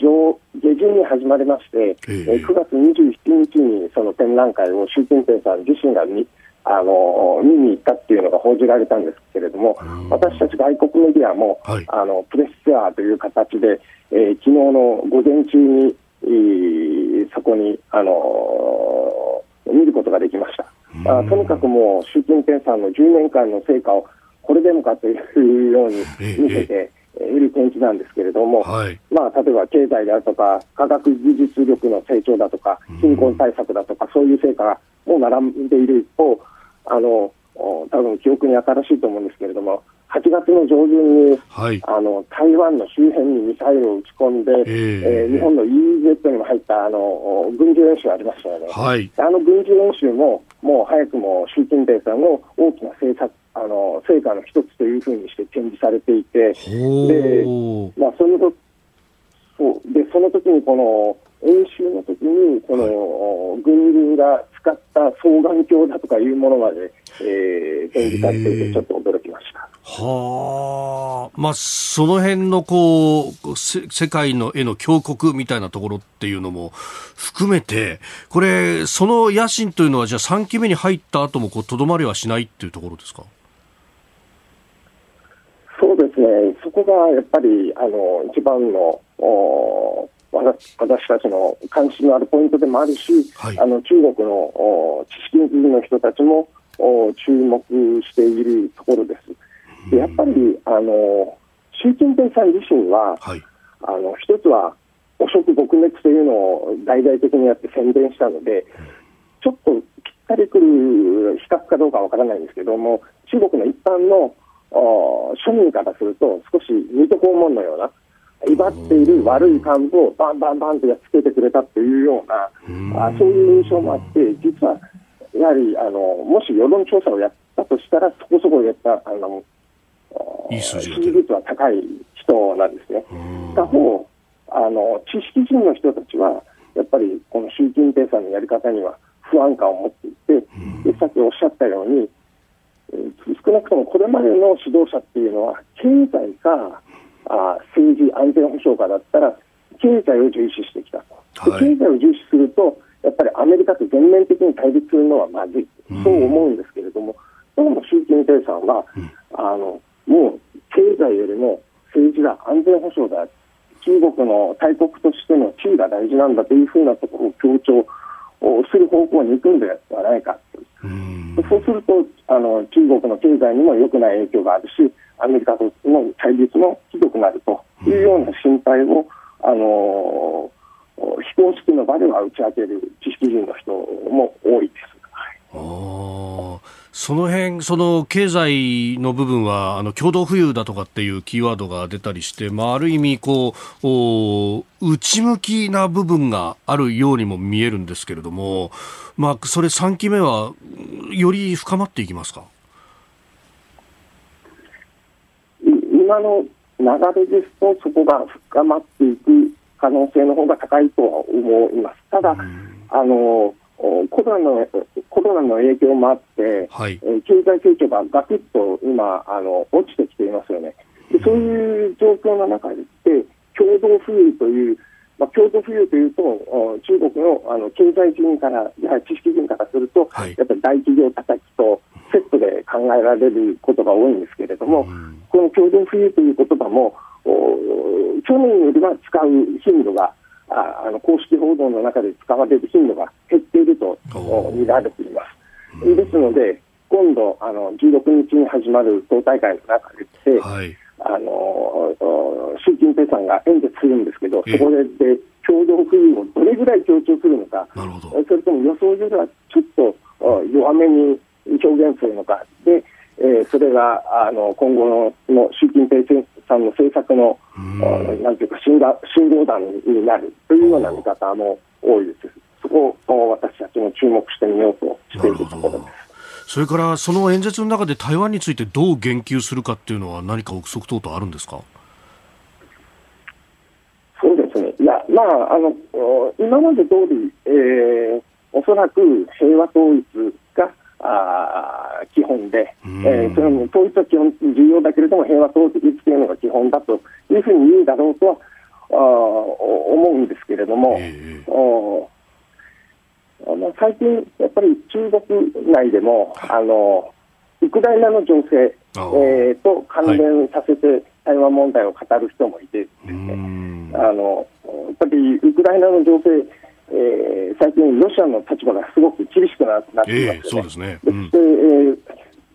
上下旬に始まりまして、えー、9月27日にその展覧会を習近平さん自身が見あの見に行ったっていうのが報じられたんですけれども、私たち外国メディアも、はい、あのプレスツアーという形で、えー、昨日の午前中にそこに、あのー、見ることができました。あとにかくもう習近平さんの10年間の成果をこれでもかというように見せている展示なんですけれども、はい、まあ、例えば経済であるとか、科学技術力の成長だとか、貧困対策だとか、そういう成果がもう並んでいる一方、あの多分記憶に新しいと思うんですけれども、8月の上旬に、はい、あの台湾の周辺にミサイルを撃ち込んで、えー、えー、日本の EEZ にも入ったあの軍事演習ありましたよね、はい、あの軍事演習も、もう早くも習近平さんの大きな政策あの成果の一つというふうにして展示されていて、でまあ、そのそうでその時にこの演習の時にこの、はい、軍人が使った双眼鏡だとかいうものまで、えー、展示されていて、ちょっと驚きました。はあ、まあ、その辺のこう、世界の絵の峡谷みたいなところっていうのも含めて、これ、その野心というのは、じゃあ3期目に入った後もとどまりはしないっていうところですか？そうですね、そこがやっぱりあの一番のお私私たちの関心のあるポイントでもあるし、はい、あの中国のお知識人の人たちもお注目しているところです。でやっぱりあの習近平さん自身は、はい、あの一つは汚職撲滅というのを大々的にやって宣伝したので、ちょっとぴったりくる比較かどうかわからないんですけども、中国の一般の庶民からすると、少し水戸黄門のような、威張っている悪い幹部をバンバンバンとやっつけてくれたというような、あそういう印象もあって、実はやはりあのもし世論調査をやったとしたら、そこそこやったあのいい数字率は高い人なんですね。他方あの、知識人の人たちは、やっぱりこの習近平さんのやり方には不安感を持っていて、でさっきおっしゃったように、少なくともこれまでの指導者っていうのは、経済かあ政治、安全保障かだったら、経済を重視してきたと、経済を重視すると、やっぱりアメリカと全面的に対立するのはまずい、そう思うんですけれども、どうも習近平さんは、あのもう経済よりも政治だ、安全保障だ、中国の大国としての地位が大事なんだというふうなところを強調する方向に行くんではないかそうするとあの中国の経済にも良くない影響があるしアメリカとの対立もひどくなるというような心配を、あの非公式の場では打ち明ける知識人の人も多いです。はいその辺、その経済の部分は、あの、共同富裕だとかっていうキーワードが出たりして、まあ、ある意味、こう、内向きな部分があるようにも見えるんですけれども、まあ、それ3期目は、より深まっていきますか？今の流れですと、そこが深まっていく可能性の方が高いとは思います。ただ、あの、コロナのコロナの影響もあって、はい、え経済成長がガクッと今あの、落ちてきていますよね。でそういう状況の中で、共同富裕という、まあ、共同富裕というと、中国のあの経済人から、や知識人からすると、はい、やっぱり大企業叩きとセットで考えられることが多いんですけれども、この共同富裕という言葉も、去年よりは使う頻度がああの公式報道の中で使われる頻度が減っていると見られています。ですので、今度あの16日に始まる党大会の中で、はい、あの習近平さんが演説するんですけど、そこで共同富裕をどれぐらい強調するのか、それとも予想よりはちょっと弱めに表現えー、それがあの今後のの習近平さんの政策の、なんていうか信信号弾になるというような見方も多いです。そこを私たちも注目してみようとしているところです。それからその演説の中で台湾についてどう言及するかっていうのは何か憶測等々あるんですか？そうですね。いや、まあ、あの、今まで通り、えー、おそらく平和統一があ基本で、えー、それも統一は基本重要だけれども平和統一というのが基本だというふうに言うだろうとはあ思うんですけれども、えー、あの最近、やっぱり中国内でも、あのウクライナの情勢、えー、と関連させて台湾問題を語る人もいてですね、あのやっぱりウクライナの情勢えー、最近、ロシアの立場がすごく厳しくなっていますよね。えー、そうですね、うん、で、えー、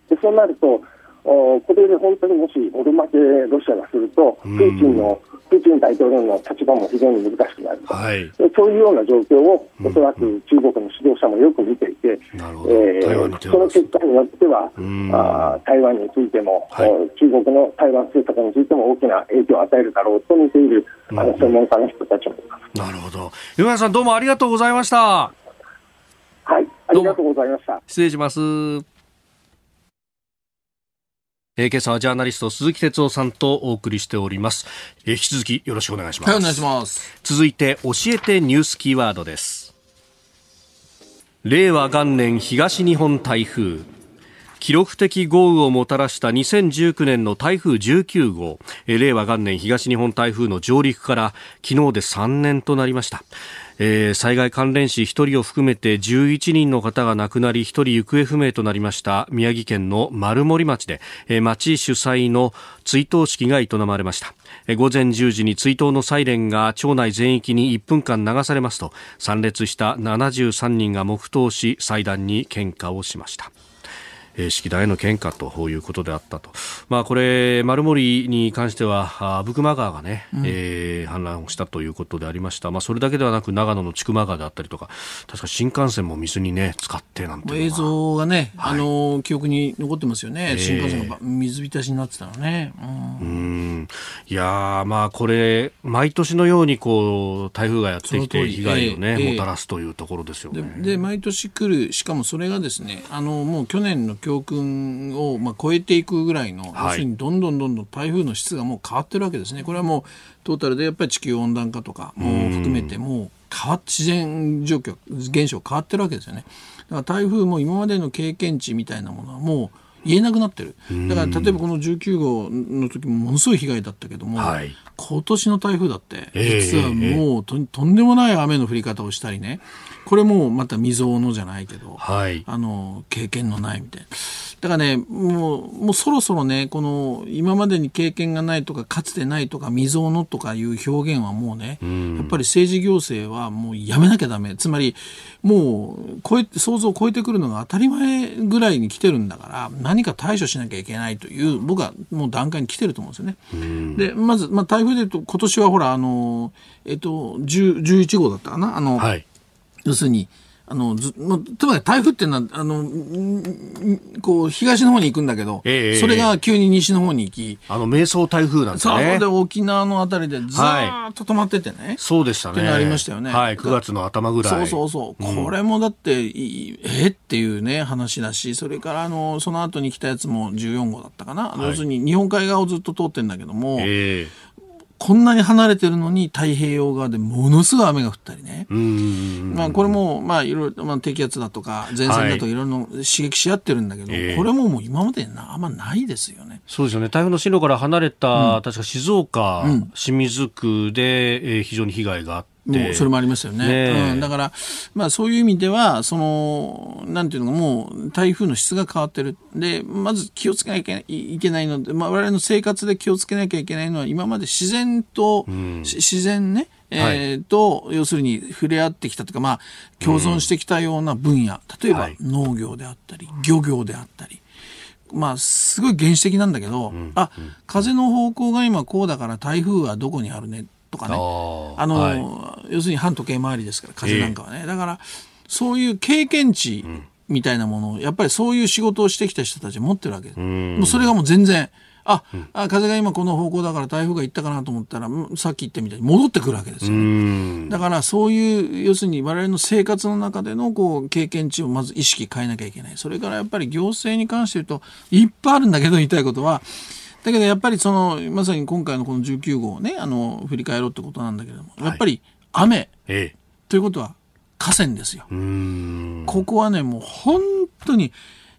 でそうなると、おこれで本当にもしボル負けロシアがすると、プーチンの、プーチン大統領の立場も非常に難しくなると、はい、そういうような状況を、おそらく中国の指導者もよく見ていて、えー、その結果によっては、あ台湾についても、はい、中国の台湾政策についても大きな影響を与えるだろうと見ている、あの専門家の人たちもいます。なるほど。岩谷さん、どうもありがとうございました。はい、ありがとうございました。失礼します。えー、今朝はジャーナリスト鈴木哲夫さんとお送りしております、えー、引き続きよろしくお願いします、はい、お願いします。続いて教えてニュースキーワードです。令和元年東日本台風。昨記録的豪雨をもたらした2019年の台風19号。令和元年東日本台風の上陸から昨日で3年となりました。えー、災害関連死1人を含めて11人の方が亡くなり1人行方不明となりました宮城県の丸森町で、えー、町主催の追悼式が営まれました、午前10時に追悼のサイレンが町内全域に1分間流されますと参列した73人が黙祷し祭壇に献花をしました。えー、式壇への献花ということであったと、まあ、これ、丸森に関しては、阿武隈川がね、うん、えー、氾濫をしたということでありました、まあ、それだけではなく、長野の千曲川であったりとか、確か新幹線も水にね、使ってなんて映像がね、はい、あの記憶に残ってますよね、えー、新幹線が水浸しになってたのね。うん、うん。いやまあ、これ、毎年のようにこう台風がやってきて、被害をね、えー、もたらすというところですよね。でで毎年来る、しかもそれがですね、あのもう去年の教訓を、まあ、超えていくぐらいの、要するにどんどんどんどん台風の質がもう変わってるわけですね。これはもうトータルでやっぱり地球温暖化とかも含めてもう変わ自然状況現象変わってるわけですよね。だから台風も今までの経験値みたいなものはもう言えなくなってる。だから例えばこの19号の時もものすごい被害だったけども、はい、今年の台風だって実はもうと,、とんでもない雨の降り方をしたりねこれもまた未曾有のじゃないけど、はい、あの経験のないみたいな。だからね、もう、もうそろそろね、この、今までに経験がないとか、かつてないとか、未曾有のとかいう表現はもうね、うん、やっぱり政治行政はもうやめなきゃダメ。つまり、もう、超え、想像を超えてくるのが当たり前ぐらいに来てるんだから、何か対処しなきゃいけないという、僕はもう段階に来てると思うんですよね。うん、で、まず、まあ、台風で言うと、今年はほら、あの、えっと、11号だったかな？あの、はい、要するに、あの、ず、ま、つまり台風っていうのは、あの、こう、東の方に行くんだけど、えー、それが急に西の方に行き、あの、迷走台風なんですね。で、沖縄のあたりでずーっと止まっててね。はい、そうでしたね。ってありましたよね。はい、9月の頭ぐらい。そうそうそう。うん、これもだって、えっていうね、話だし、それから、あの、その後に来たやつも14号だったかな。はい、要するに、日本海側をずっと通ってんだけども、えーこんなに離れてるのに太平洋側でものすごい雨が降ったりね。まあこれもまあいろいろ、まあ、低気圧だとか前線だとかいろいろ刺激し合ってるんだけど、はい、これももう今まであんまないですよね。そうですよね。台風の進路から離れた、うん、確か静岡、うん、清水区で、えー、非常に被害があって。もうそれもありますよね。ねうん、だから、まあそういう意味では、その、なんていうのか、もう台風の質が変わってる。で、まず気をつけなきゃいけないので、まあ我々の生活で気をつけなきゃいけないのは、今まで自然と、うん、自然ね、えー、と、要するに触れ合ってきたというか、まあ、共存してきたような分野、例えば農業であったり、漁業であったり、まあ、すごい原始的なんだけど、うん、あ、風の方向が今こうだから台風はどこにあるねとかね。あの、はい、要するに反時計回りですから風なんかはね、えー、だからそういう経験値みたいなものをやっぱりそういう仕事をしてきた人たち持ってるわけ。ですもうそれがもう全然あ、うん、あ風が今この方向だから台風が行ったかなと思ったらさっき言ったみたいに戻ってくるわけですよ、ね、だからそういう要するに我々の生活の中でのこう経験値をまず意識変えなきゃいけない。それからやっぱり行政に関して言うといっぱいあるんだけど言いたいことはだけどやっぱりそのまさに今回のこの19号をねあの振り返ろうってことなんだけどもやっぱり雨、はい、ということは河川ですよ。ここはねもう本当に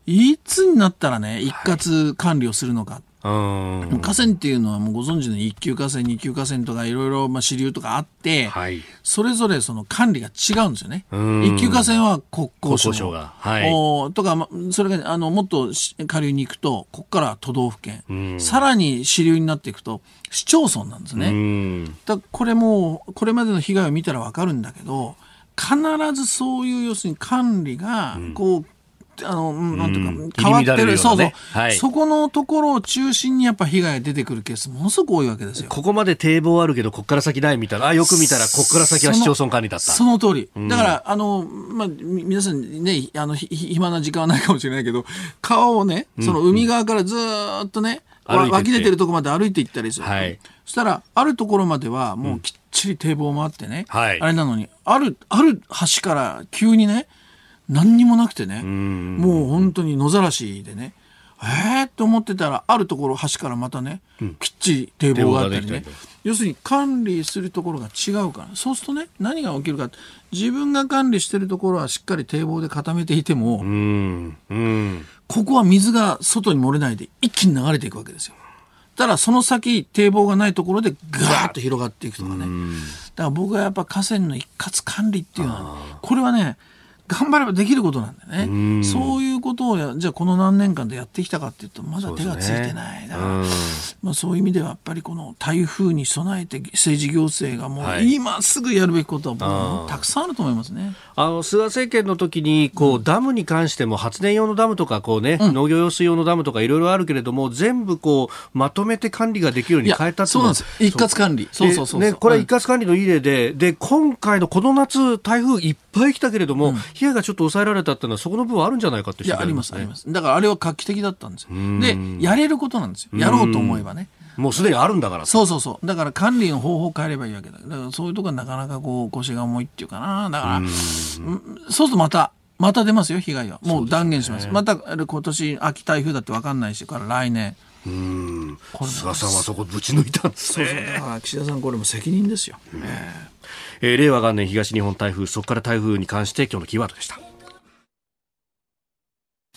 いつになったらね一括管理をするのか、河川っていうのはもうご存知の一級河川二級河川とかいろいろまあ支流とかあって、はい、それぞれその管理が違うんですよね。一級河川は国交省が、はい、おとか、ま、それがあのもっと下流に行くとここから都道府県、さらに支流になっていくと市町村なんですね。だこれもこれまでの被害を見たら分かるんだけど必ずそういう要するに管理がこう、あの、なんていうか、変わってる。ね、そうそう、はい、そこのところを中心にやっぱ被害が出てくるケース、ものすごく多いわけですよ。ここまで堤防あるけど、ここから先ないみたいな。あ、よく見たら、ここから先は市町村管理だった。その通り。だから、あの、まあ、皆さんね、あの、暇な時間はないかもしれないけど、川をね、その海側からずっとね、うん、湧き出てるところまで歩いていったりする。はい。そしたら、あるところまでは、もうきっちり堤防もあってね、はい、あれなのに、ある、ある橋から急にね、何にもなくてね、もう本当に野ざらしでね、えー？って思ってたらあるところ端からまたね、きっちり堤防があったりね。要するに管理するところが違うから。そうするとね何が起きるか。自分が管理してるところはしっかり堤防で固めていても。ここは水が外に漏れないで一気に流れていくわけですよ。ただその先堤防がないところでガーッと広がっていくとかね。だから僕はやっぱ河川の一括管理っていうのは、これはね、頑張ればできることなんだよね。そういうことをや、じゃあこの何年間でやってきたかっていうと、まだ手がついてない。だから、まあそういう意味ではやっぱりこの台風に備えて政治行政がもうはい今すぐやるべきことはたくさんあると思いますね。あの菅政権の時にこう、ダムに関しても発電用のダムとかこう、ね農業用水用のダムとかいろいろあるけれども全部こうまとめて管理ができるように変えたっていのはそうなんです。一括管理。そうそうそうそう。でね、これはうん一括管理のいい例で、で、今回のこの夏、台風いっぱい来たけれども、被害がちょっと抑えられたっていうのは、そこの部分あるんじゃないかっていや、あります、あります。だからあれは画期的だったんですよ。で、やれることなんですよ。やろうと思えばね。もうすでにあるんだから。そうそうそう。だから管理の方法を変えればいいわけだ。だからそういうとこはなかなかこう腰が重いっていうかな。だから、うんそうするとまた、また出ますよ、被害は。もう断言します。また、あれ今年秋台風だって分かんないし、から来年。うん。菅さんはそこぶち抜いたんですそうね。岸田さんこれも責任ですよ。ええー令和元年東日本台風、そこから台風に関して今日のキーワードでした。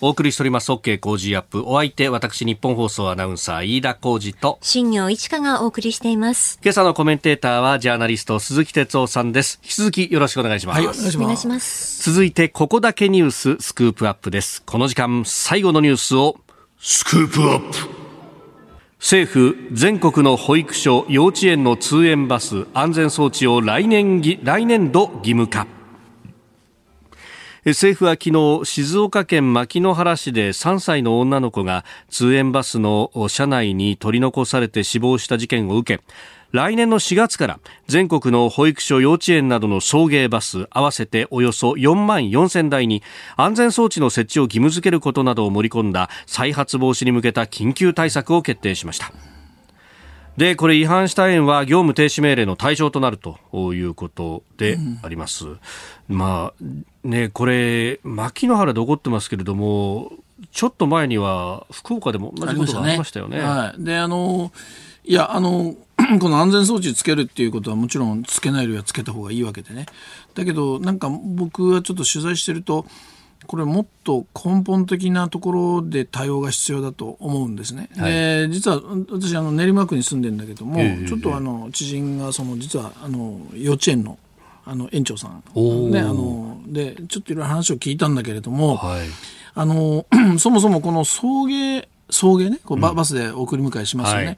お送りしております OK 工事アップ。お相手、私、日本放送アナウンサー、飯田浩二と、新業一華がお送りしています。今朝のコメンテーターはジャーナリスト鈴木哲夫さんです。引き続きよろしくお願いします。はい、お願いします。お願いします。続いて、ここだけニューススクープアップです。この時間、最後のニュースを、スクープアップ政府、全国の保育所、幼稚園の通園バス、安全装置を来年、来年度義務化。政府は昨日静岡県牧之原市で3歳の女の子が通園バスの車内に取り残されて死亡した事件を受け来年の4月から全国の保育所幼稚園などの送迎バス合わせておよそ4万4000台に安全装置の設置を義務付けることなどを盛り込んだ再発防止に向けた緊急対策を決定しましたで、これ違反した園は業務停止命令の対象となるということであります。まあ、ね、これ、牧之原で起こってますけれども、ちょっと前には福岡でも同じことがありましたよね。はい。で、あの、いや、あの、この安全装置つけるっていうことはもちろんつけないよりはつけた方がいいわけでね。だけど、なんか僕はちょっと取材してると、これもっと根本的なところで対応が必要だと思うんですね。で、実は私あの練馬区に住んでるんだけども、ええちょっとあの知人がその実はあの幼稚園のあの園長さんねあのでちょっといろいろ話を聞いたんだけれども、はい。あの そもそもこの送迎送迎ねこうババスで送り迎えしますよね。はい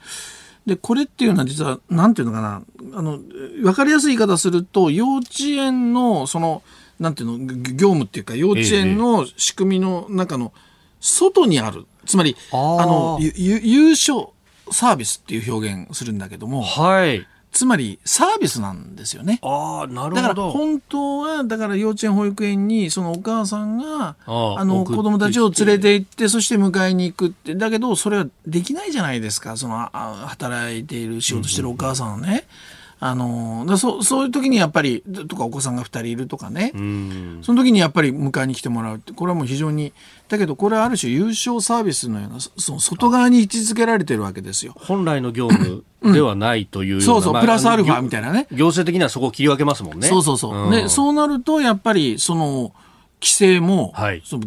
でこれっていうのは実はなんていうのかなあの分かりやすい言い方すると幼稚園のそのなんていうのぎ業務っていうか幼稚園の仕組みの中の外にある。つまりあの優勝サービスっていう表現するんだけどもはい。つまりサービスなんですよね。ああ、なるだからほど。本当はだから幼稚園保育園にそのお母さんがあああの子供たちを連れて行ってそして迎えに行くってだけどそれはできないじゃないですかそのあ働いている仕事してるお母さんはね。あのだそそういう時にやっぱりとかお子さんが2人いるとかね、うん。その時にやっぱり迎えに来てもらうってこれはもう非常にだけどこれはある種優勝サービスのようなそその外側に位置づけられてるわけですよ。本来の業務ではないというような。そうそうまあプラスアルファみたいなね行政的にはそこを切り分けますもんね。そうそうそう。んで、そうなると、やっぱり、その、規制も、はいその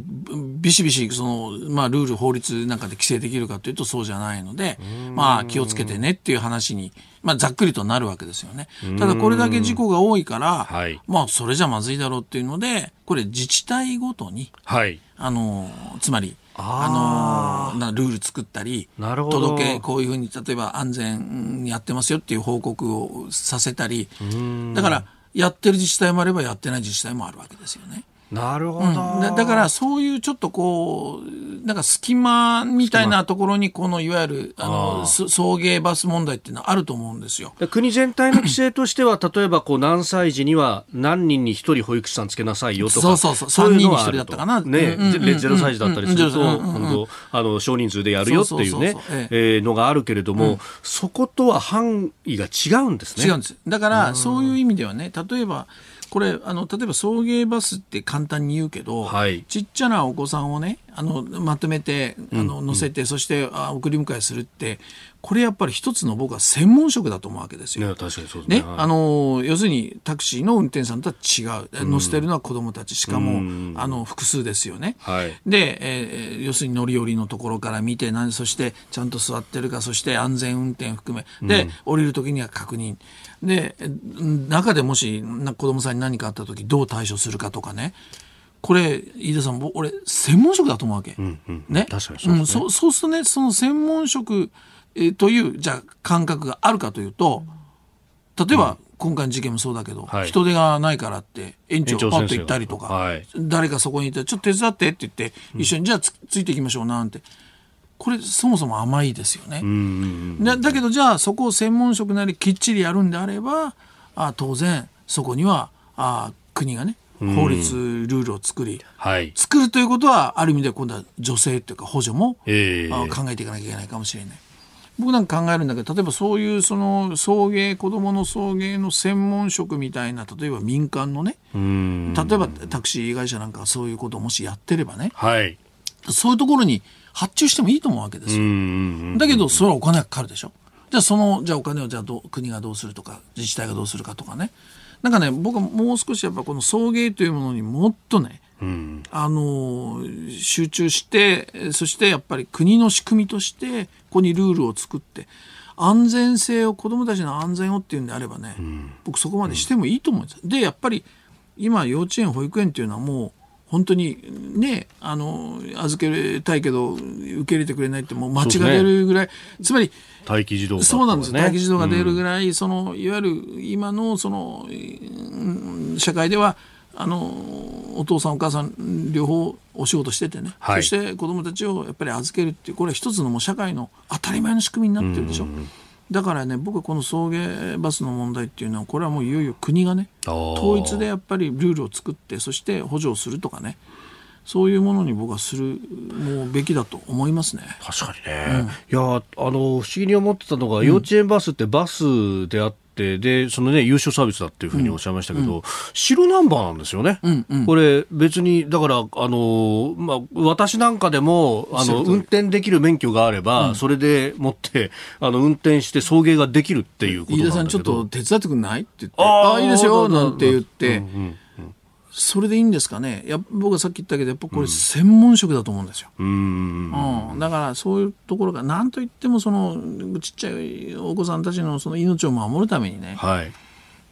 ビシビシ、その、まあ、ルール、法律なんかで規制できるかというと、そうじゃないので、まあ、気をつけてねっていう話に、まあ、ざっくりとなるわけですよね。ただ、これだけ事故が多いから、はいまあ、それじゃまずいだろうっていうので、これ、自治体ごとに、はい。あの、つまり、ああの、なルール作ったり、なるほど届け、こういうふうに、例えば安全にやってますよっていう報告をさせたり、だから、やってる自治体もあればやってない自治体もあるわけですよね。なるほど。うん、だだからそういうちょっとこうなんか隙間みたいなところにこのいわゆるあのそ送迎バス問題っていうのはあると思うんですよ。で国全体の規制としては、例えばこう何歳児には何人に1人保育士さんつけなさいよとか、そうそうそう。いのはある三人に一人だったかな。とね、うんゼロ歳児だったりすると、うんあの少人数でやるよっていうねのがあるけれども、そことは範囲が違うんですね。違うんです。だからそういう意味ではね例えばこれあの例えば送迎バスって簡単に言うけど、はい。ちっちゃなお子さんをねあのまとめてあの乗せて、そしてあ送り迎えするってこれやっぱり一つの僕は専門職だと思うわけですよ。ね、確かにそうですね。ね、あの要するにタクシーの運転手さんとは違う、乗せてるのは子供たち。しかも、あの複数ですよね。はい。で、えー要するに乗り降りのところから見て何そしてちゃんと座ってるかそして安全運転含めで、降りる時には確認。でうん中でもしな子供さんに何かあった時どう対処するかとかね。これ飯田さん僕俺専門職だと思うわけ、ね。確かにそうですね。んそうそうするとねその専門職、えーというじゃあ感覚があるかというと例えば、今回の事件もそうだけど、はい。人手がないからって園長パッと行ったりとか、はい。誰かそこにいてちょっと手伝ってって言って一緒に、じゃあつついていきましょうなんて。これそもそも甘いですよね。だだけどじゃあそこを専門職なりきっちりやるんであればあ当然そこにはあ国がね法律ルールを作り、はい。作るということはある意味で今度は女性というか補助も、ええ。あ考えていかなきゃいけないかもしれない。僕なんか考えるんだけど例えばそういうその送迎子どもの送迎の専門職みたいな例えば民間のねうん。例えばタクシー会社なんかがそういうことをもしやってればねはい。そういうところに発注してもいいと思うわけですうよ。ん。だけどそれはお金がかかるでしょ。じゃあそのじゃあお金をじゃあ国がどうするとか自治体がどうするかとかねなんかね僕はもう少しやっぱこの送迎というものにもっとねうん。あの集中してえそしてやっぱり国の仕組みとしてここにルールを作って安全性を子どもたちの安全をっていうんであればね、僕そこまでしてもいいと思うんです。でやっぱり今幼稚園保育園っていうのはもう本当にねあの預けたいけど受け入れてくれないってもう間違えるぐらい、つまり待機児童、そうなんです。よ、待機児童が出るうんぐらい、そのいわゆる今のその、うん社会ではあのお父さん、お母さん両方お仕事しててね、はい。そして子どもたちをやっぱり預けるっていう、これは一つのもう社会の当たり前の仕組みになってるでしょ。だからね、僕はこの送迎バスの問題っていうのは、これはもういよいよ国がね、統一でやっぱりルールを作って、そして補助をするとかね、そういうものに僕はするもうべきだと思いますね。確かにね、いやあの不思議に思ってたのが、幼稚園バスってバスであってでそのね優勝サービスだっていうふうにおっしゃいましたけど、白ナンバーなんですよね、んうん。これ別にだからあの、まあ、私なんかでもあの運転できる免許があれば、それでもってあの運転して送迎ができるっていうことなんだけど。飯田さんちょっと手伝ってくんない？って言って、あーああ、いいですよ、ななんて言って、それでいいんですかね？いや、僕はさっき言ったけど、やっぱこれ専門職だと思うんですよ。うんうん、だからそういうところが何と言ってもそのちっちゃいお子さんたちのその命を守るためにね。はい、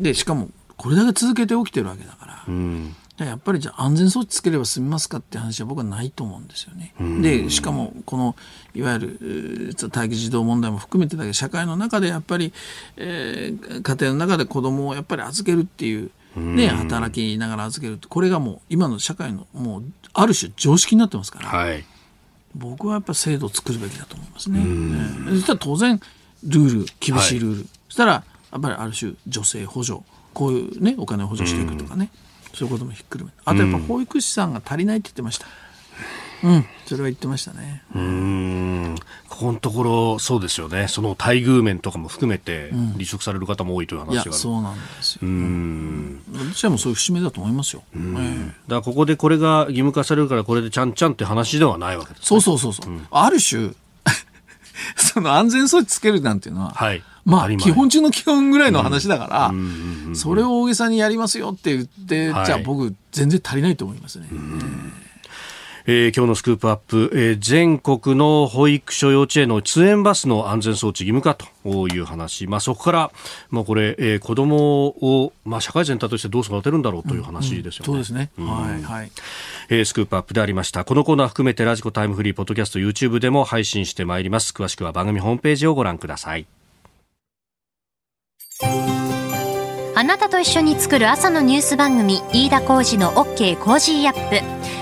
でしかもこれだけ続けて起きてるわけだから、うん。でやっぱりじゃあ安全装置つければ済みますかって話は僕はないと思うんですよね。でしかもこのいわゆるえー待機児童問題も含めてだけど社会の中でやっぱり、えー家庭の中で子供をやっぱり預けるっていう、ね、働きながら預けるこれがもう今の社会のもうある種常識になってますから、はい。僕はやっぱ制度を作るべきだと思いますね。ええ。そしたら当然ルール厳しいルール、そしたらやっぱりある種女性補助こういうねお金を補助していくとかね、そういうこともひっくるめて。あとやっぱ保育士さんが足りないって言ってました。うん、それは言ってましたね。うんここのところ、そうですよね、その待遇面とかも含めて、離職される方も多いというい話がある。やそうなんですよ。うん私はもうそういう節目だと思いますよ。ええだからここでこれが義務化されるから、これでちゃんちゃんって話ではないわけです。そうそうそうそう。ある種 その安全装置つけるなんていうのは、はい。まあ、基本中の基本ぐらいの話だから、それを大げさにやりますよって言って、はいじゃあ僕、全然足りないと思いますね。えー今日のスクープアップ、えー全国の保育所幼稚園の通園バスの安全装置義務化という話、まあ、そこから、まあ、これ、えー子供を、まあ、社会全体としてどう育てるんだろうという話ですよね。そうですね。はい、はい。えースクープアップでありました。このコーナー含めて radiko タイムフリー、ポッドキャスト、YouTube でも配信してまいります。詳しくは番組ホームページをご覧ください。あなたと一緒に作る朝のニュース番組飯田浩司の OK コージーアップ